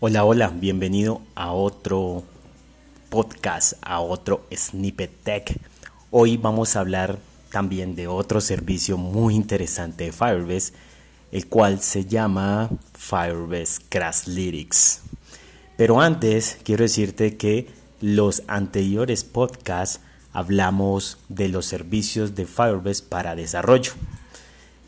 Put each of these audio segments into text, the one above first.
Hola, hola, bienvenido a otro podcast, a otro Snippet Tech. Hoy vamos a hablar también de otro servicio muy interesante de Firebase, el cual se llama Firebase Crash Lyrics. Pero antes quiero decirte que los anteriores podcasts hablamos de los servicios de Firebase para desarrollo.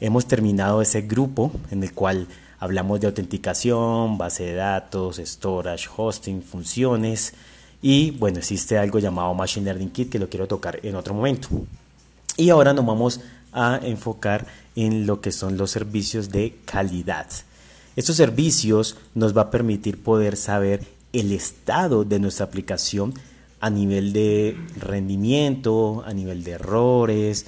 Hemos terminado ese grupo en el cual Hablamos de autenticación, base de datos, storage, hosting, funciones y bueno, existe algo llamado Machine Learning Kit que lo quiero tocar en otro momento. Y ahora nos vamos a enfocar en lo que son los servicios de calidad. Estos servicios nos va a permitir poder saber el estado de nuestra aplicación a nivel de rendimiento, a nivel de errores,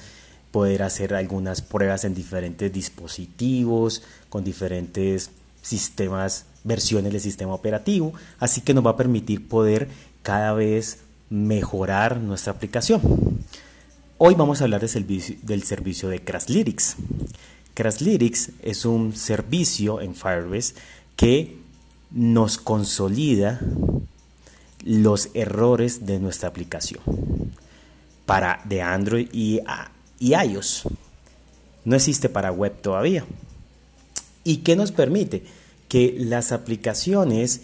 poder hacer algunas pruebas en diferentes dispositivos, con diferentes sistemas, versiones del sistema operativo, así que nos va a permitir poder cada vez mejorar nuestra aplicación. Hoy vamos a hablar del servicio, del servicio de Crashlytics. Crashlytics es un servicio en Firebase que nos consolida los errores de nuestra aplicación para de Android y y iOS. No existe para web todavía. ¿Y qué nos permite? Que las aplicaciones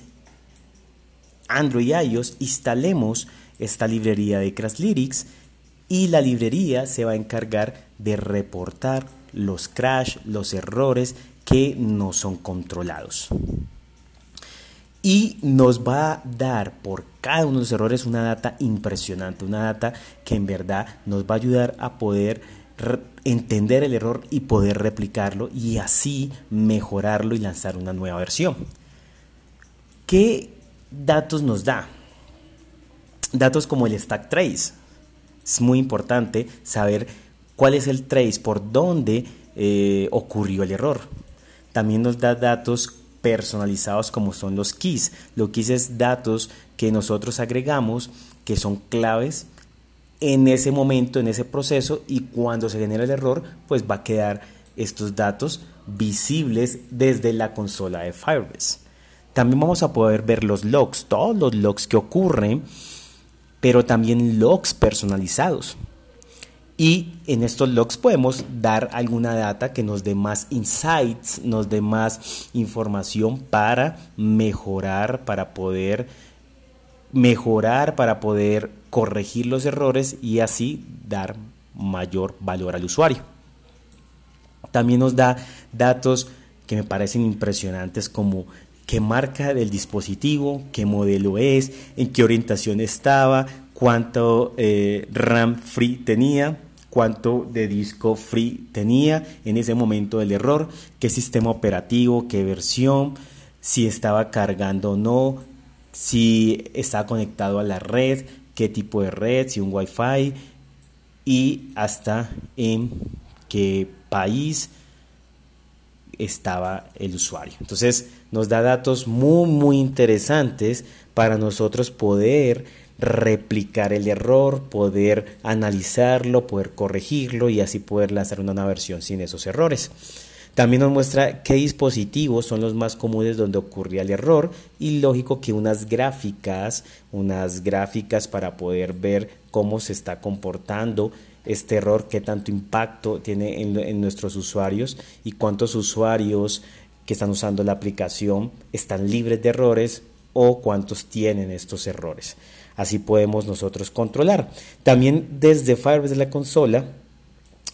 Android y iOS instalemos esta librería de Crashlytics y la librería se va a encargar de reportar los crash, los errores que no son controlados. Y nos va a dar por cada uno de los errores una data impresionante, una data que en verdad nos va a ayudar a poder entender el error y poder replicarlo y así mejorarlo y lanzar una nueva versión. ¿Qué datos nos da? Datos como el stack trace. Es muy importante saber cuál es el trace, por dónde eh, ocurrió el error. También nos da datos personalizados como son los keys. Los keys es datos que nosotros agregamos que son claves en ese momento, en ese proceso y cuando se genera el error, pues va a quedar estos datos visibles desde la consola de Firebase. También vamos a poder ver los logs, todos los logs que ocurren, pero también logs personalizados. Y en estos logs podemos dar alguna data que nos dé más insights, nos dé más información para mejorar, para poder mejorar, para poder corregir los errores y así dar mayor valor al usuario. También nos da datos que me parecen impresionantes como qué marca del dispositivo, qué modelo es, en qué orientación estaba, cuánto eh, RAM free tenía, cuánto de disco free tenía en ese momento del error, qué sistema operativo, qué versión, si estaba cargando o no, si estaba conectado a la red, qué tipo de red, si un wifi y hasta en qué país estaba el usuario. Entonces nos da datos muy muy interesantes para nosotros poder replicar el error, poder analizarlo, poder corregirlo y así poder lanzar una nueva versión sin esos errores. También nos muestra qué dispositivos son los más comunes donde ocurría el error y lógico que unas gráficas, unas gráficas para poder ver cómo se está comportando este error, qué tanto impacto tiene en, en nuestros usuarios y cuántos usuarios que están usando la aplicación están libres de errores o cuántos tienen estos errores. Así podemos nosotros controlar. También desde Firebase de la consola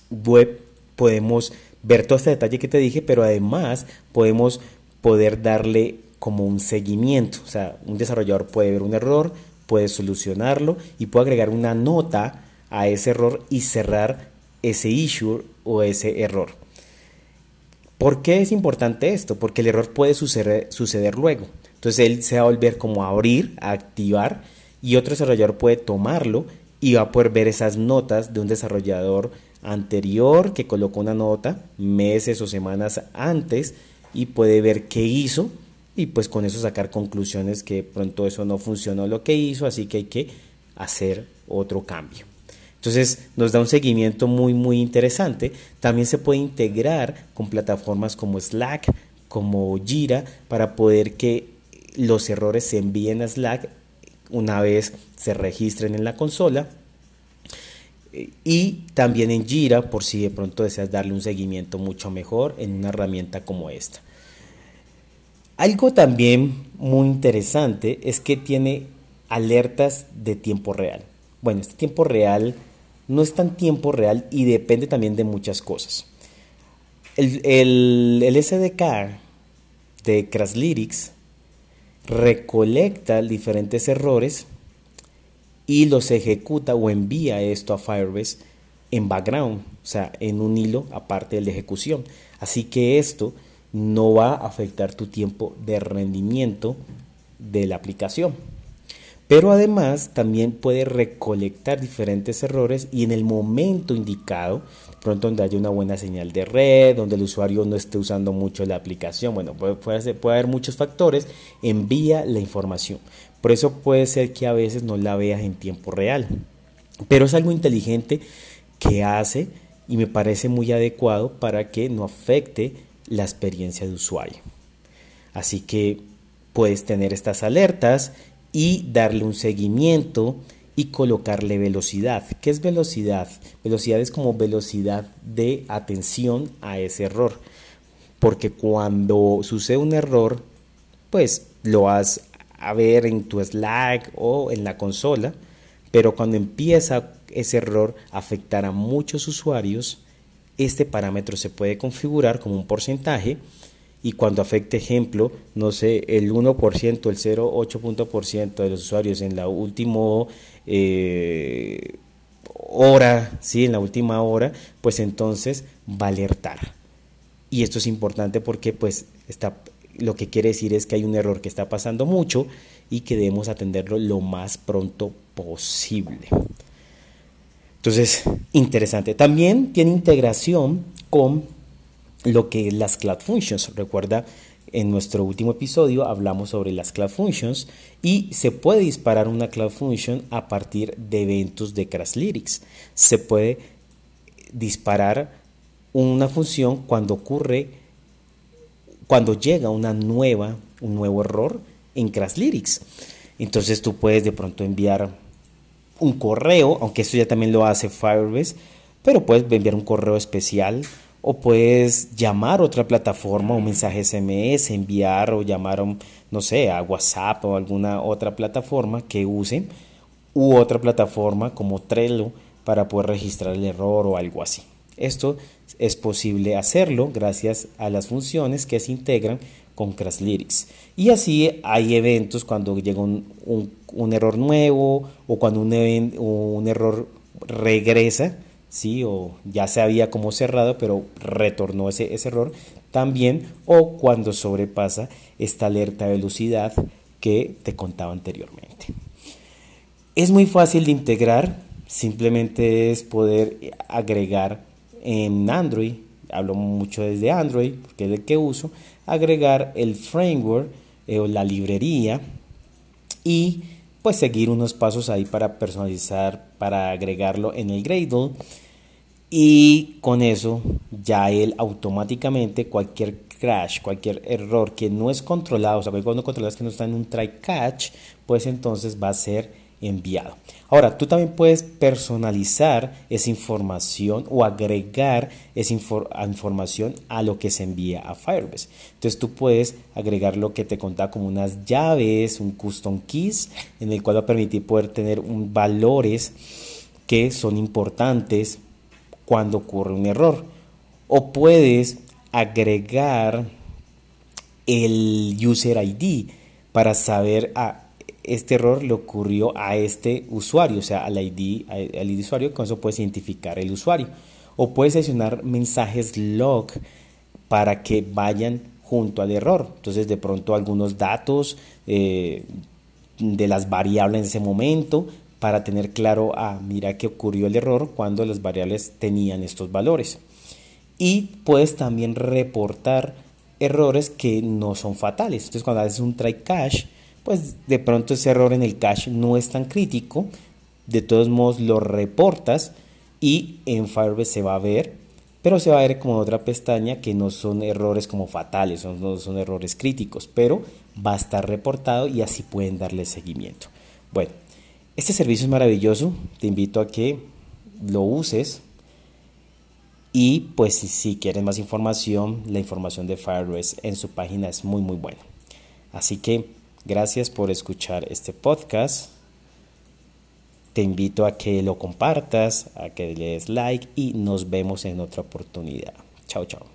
web podemos ver todo este detalle que te dije, pero además podemos poder darle como un seguimiento. O sea, un desarrollador puede ver un error, puede solucionarlo y puede agregar una nota a ese error y cerrar ese issue o ese error. ¿Por qué es importante esto? Porque el error puede suceder, suceder luego. Entonces él se va a volver como a abrir, a activar y otro desarrollador puede tomarlo y va a poder ver esas notas de un desarrollador anterior que colocó una nota meses o semanas antes y puede ver qué hizo y pues con eso sacar conclusiones que pronto eso no funcionó lo que hizo, así que hay que hacer otro cambio. Entonces nos da un seguimiento muy muy interesante. También se puede integrar con plataformas como Slack, como Jira, para poder que los errores se envíen a Slack una vez se registren en la consola y también en Jira por si de pronto deseas darle un seguimiento mucho mejor en una herramienta como esta. Algo también muy interesante es que tiene alertas de tiempo real. Bueno, este tiempo real no es tan tiempo real y depende también de muchas cosas. El, el, SDK de Crashlytics recolecta diferentes errores y los ejecuta o envía esto a Firebase en background, o sea, en un hilo aparte de la ejecución. Así que esto no va a afectar tu tiempo de rendimiento de la aplicación. Pero además también puede recolectar diferentes errores y en el momento indicado, pronto donde haya una buena señal de red, donde el usuario no esté usando mucho la aplicación, bueno, puede, puede, haber muchos factores, envía la información. Por eso puede ser que a veces no la veas en tiempo real. Pero es algo inteligente que hace y me parece muy adecuado para que no afecte la experiencia de usuario. Así que puedes tener estas alertas y darle un seguimiento y colocarle velocidad. ¿Qué es velocidad? Velocidad es como velocidad de atención a ese error. Porque cuando sucede un error, pues lo vas a ver en tu Slack o en la consola, pero cuando empieza ese error a afectar a muchos usuarios, este parámetro se puede configurar como un porcentaje y cuando afecte, ejemplo, no sé, el 1%, el 0,8% de los usuarios en la última eh, hora, ¿sí? en la última hora, pues entonces va a alertar. Y esto es importante porque pues está, lo que quiere decir es que hay un error que está pasando mucho y que debemos atenderlo lo más pronto posible. Entonces, interesante. También tiene integración con lo que las Cloud Functions. Recuerda, en nuestro último episodio hablamos sobre las Cloud Functions y se puede disparar una Cloud Function a partir de eventos de Crashlytics. Se puede disparar una función cuando ocurre, cuando llega una nueva, un nuevo error en Crashlytics. Entonces tú puedes de pronto enviar un correo, aunque esto ya también lo hace Firebase, pero puedes enviar un correo especial o puedes llamar a otra plataforma, un mensaje SMS, enviar o llamar, no sé, a WhatsApp o alguna otra plataforma que use u otra plataforma como Trello para poder registrar el error o algo así. Esto es posible hacerlo gracias a las funciones que se integran con Crashlytics. Y así hay eventos cuando llega un, error nuevo o cuando un, un error regresa ¿sí? o ya se había como cerrado, pero retornó ese, ese error también, o cuando sobrepasa esta alerta de velocidad que te contaba anteriormente. Es muy fácil de integrar, simplemente es poder agregar en Android, hablo mucho desde Android, porque es el que uso, agregar el framework eh, o la librería y pues seguir unos pasos ahí para personalizar, para agregarlo en el Gradle y con eso ya él automáticamente cualquier crash, cualquier error que no es controlado, o sea, cuando controlas que no está en un try catch, pues entonces va a ser enviado. Ahora, tú también puedes personalizar esa información o agregar esa información a lo que se envía a Firebase. Entonces tú puedes agregar lo que te contaba como unas llaves, un custom keys, en el cual va a permitir poder tener un, valores que son importantes cuando ocurre un error. O puedes agregar el user ID para saber a ah, este error le ocurrió a este usuario, o sea, al ID, al ID usuario, con eso puedes identificar el usuario. O puedes seleccionar mensajes log para que vayan junto al error. Entonces, de pronto, algunos datos eh, de las variables en ese momento para tener claro, ah, mira que ocurrió el error cuando las variables tenían estos valores. Y puedes también reportar errores que no son fatales. Entonces cuando haces un try cache, pues de pronto ese error en el cache no es tan crítico. De todos modos lo reportas y en Firebase se va a ver pero se va a ver como otra pestaña que no son errores como fatales, son, no son errores críticos, pero va a estar reportado y así pueden darle seguimiento. Bueno, este servicio es maravilloso, te invito a que lo uses y pues si, quieres más información, la información de Firebase en su página es muy muy buena. Así que gracias por escuchar este podcast. Te invito a que lo compartas, a que le des like y nos vemos en otra oportunidad. Chao, chao.